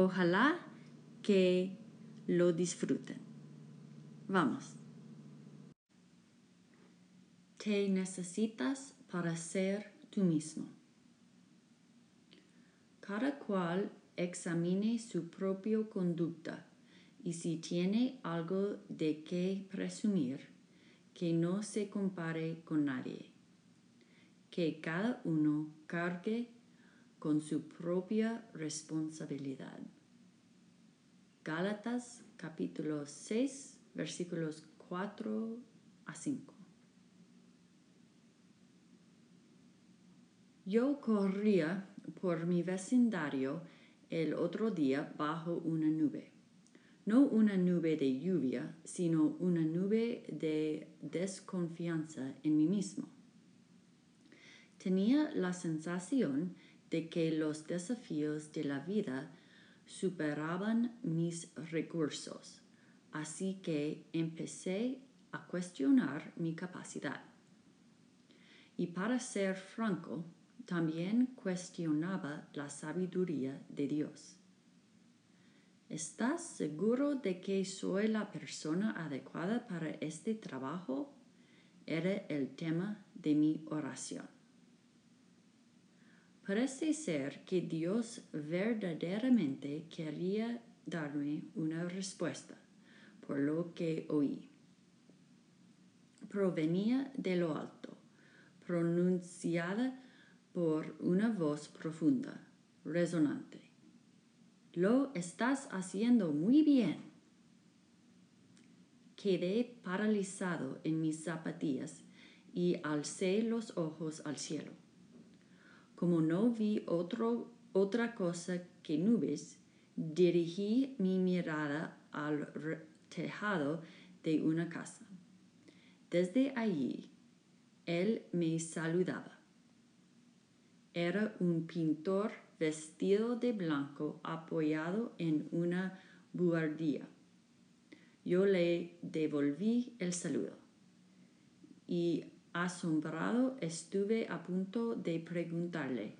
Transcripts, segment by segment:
Ojalá que lo disfruten. Vamos. Te necesitas para ser tú mismo. Cada cual examine su propia conducta y si tiene algo de qué presumir, que no se compare con nadie. Que cada uno cargue con su propia responsabilidad. Gálatas capítulo 6 versículos 4 a 5. Yo corría por mi vecindario el otro día bajo una nube. No una nube de lluvia, sino una nube de desconfianza en mí mismo. Tenía la sensación de que los desafíos de la vida superaban mis recursos, así que empecé a cuestionar mi capacidad. Y para ser franco, también cuestionaba la sabiduría de Dios. ¿Estás seguro de que soy la persona adecuada para este trabajo? Era el tema de mi oración. Parece ser que Dios verdaderamente quería darme una respuesta por lo que oí. Provenía de lo alto, pronunciada por una voz profunda, resonante. Lo estás haciendo muy bien. Quedé paralizado en mis zapatillas y alcé los ojos al cielo. Como no vi otro, otra cosa que nubes, dirigí mi mirada al tejado de una casa. Desde allí, él me saludaba. Era un pintor vestido de blanco apoyado en una buhardilla. Yo le devolví el saludo y Asombrado estuve a punto de preguntarle,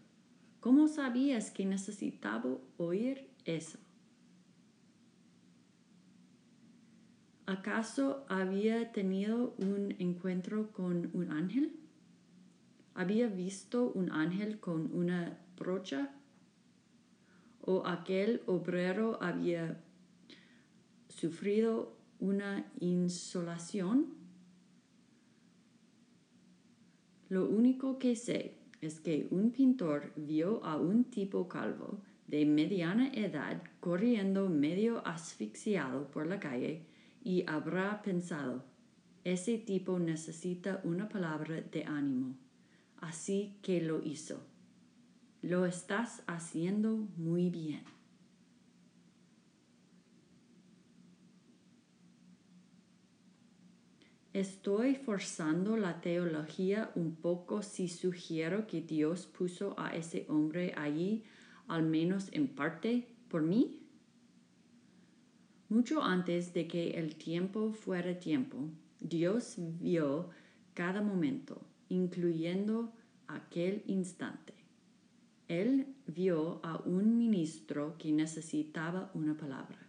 ¿cómo sabías que necesitaba oír eso? ¿Acaso había tenido un encuentro con un ángel? ¿Había visto un ángel con una brocha? ¿O aquel obrero había sufrido una insolación? Lo único que sé es que un pintor vio a un tipo calvo de mediana edad corriendo medio asfixiado por la calle y habrá pensado, ese tipo necesita una palabra de ánimo. Así que lo hizo. Lo estás haciendo muy bien. Estoy forzando la teología un poco si sugiero que Dios puso a ese hombre allí, al menos en parte, por mí. Mucho antes de que el tiempo fuera tiempo, Dios vio cada momento, incluyendo aquel instante. Él vio a un ministro que necesitaba una palabra.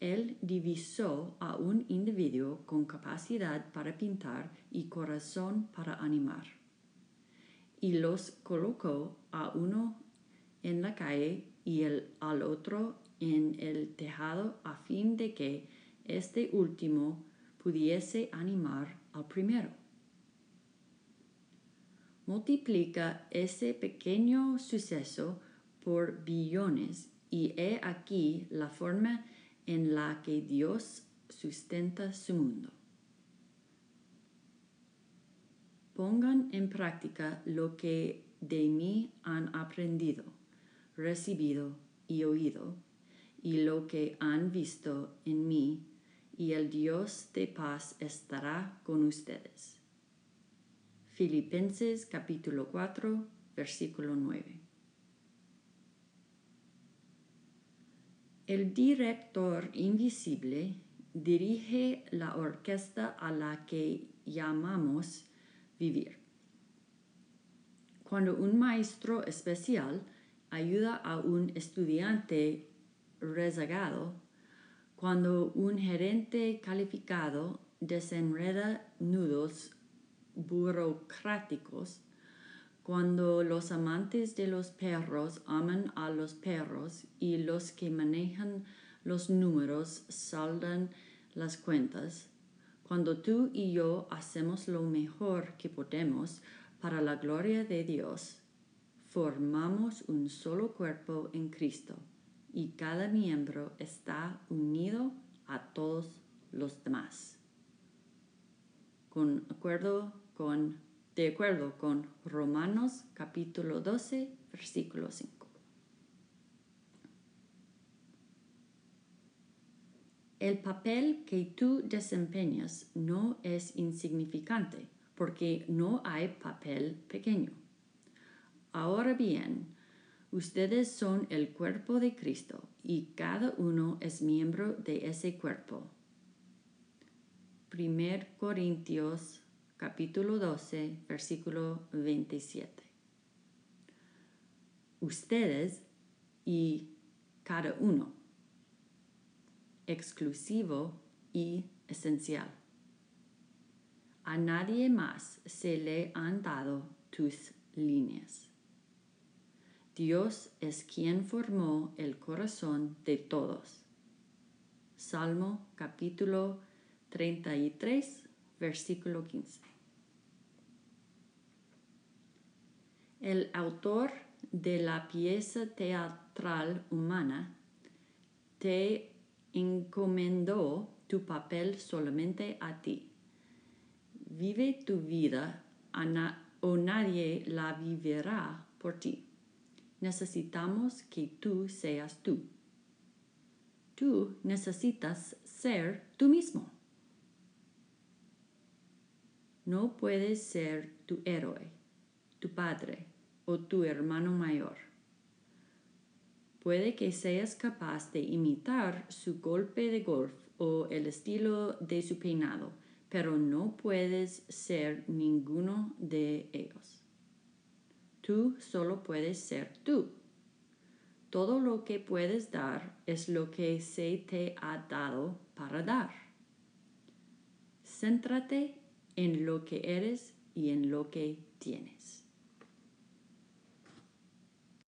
Él divisó a un individuo con capacidad para pintar y corazón para animar, y los colocó a uno en la calle y el, al otro en el tejado a fin de que este último pudiese animar al primero. Multiplica ese pequeño suceso por billones y he aquí la forma en la que Dios sustenta su mundo. Pongan en práctica lo que de mí han aprendido, recibido y oído, y lo que han visto en mí, y el Dios de paz estará con ustedes. Filipenses capítulo 4, versículo 9. El director invisible dirige la orquesta a la que llamamos vivir. Cuando un maestro especial ayuda a un estudiante rezagado, cuando un gerente calificado desenreda nudos burocráticos, cuando los amantes de los perros aman a los perros y los que manejan los números saldan las cuentas, cuando tú y yo hacemos lo mejor que podemos para la gloria de Dios, formamos un solo cuerpo en Cristo y cada miembro está unido a todos los demás. Con acuerdo con, de acuerdo con Romanos capítulo 12, versículo 5. El papel que tú desempeñas no es insignificante porque no hay papel pequeño. Ahora bien, ustedes son el cuerpo de Cristo y cada uno es miembro de ese cuerpo. 1 Corintios capítulo 12, versículo 27. Ustedes y cada uno exclusivo y esencial. A nadie más se le han dado tus líneas. Dios es quien formó el corazón de todos. Salmo capítulo 33, versículo 15. El autor de la pieza teatral humana te encomendó tu papel solamente a ti. Vive tu vida o nadie la vivirá por ti. Necesitamos que tú seas tú. Tú necesitas ser tú mismo. No puedes ser tu héroe, tu padre o tu hermano mayor. Puede que seas capaz de imitar su golpe de golf o el estilo de su peinado, pero no puedes ser ninguno de ellos. Tú solo puedes ser tú. Todo lo que puedes dar es lo que se te ha dado para dar. Céntrate en lo que eres y en lo que tienes.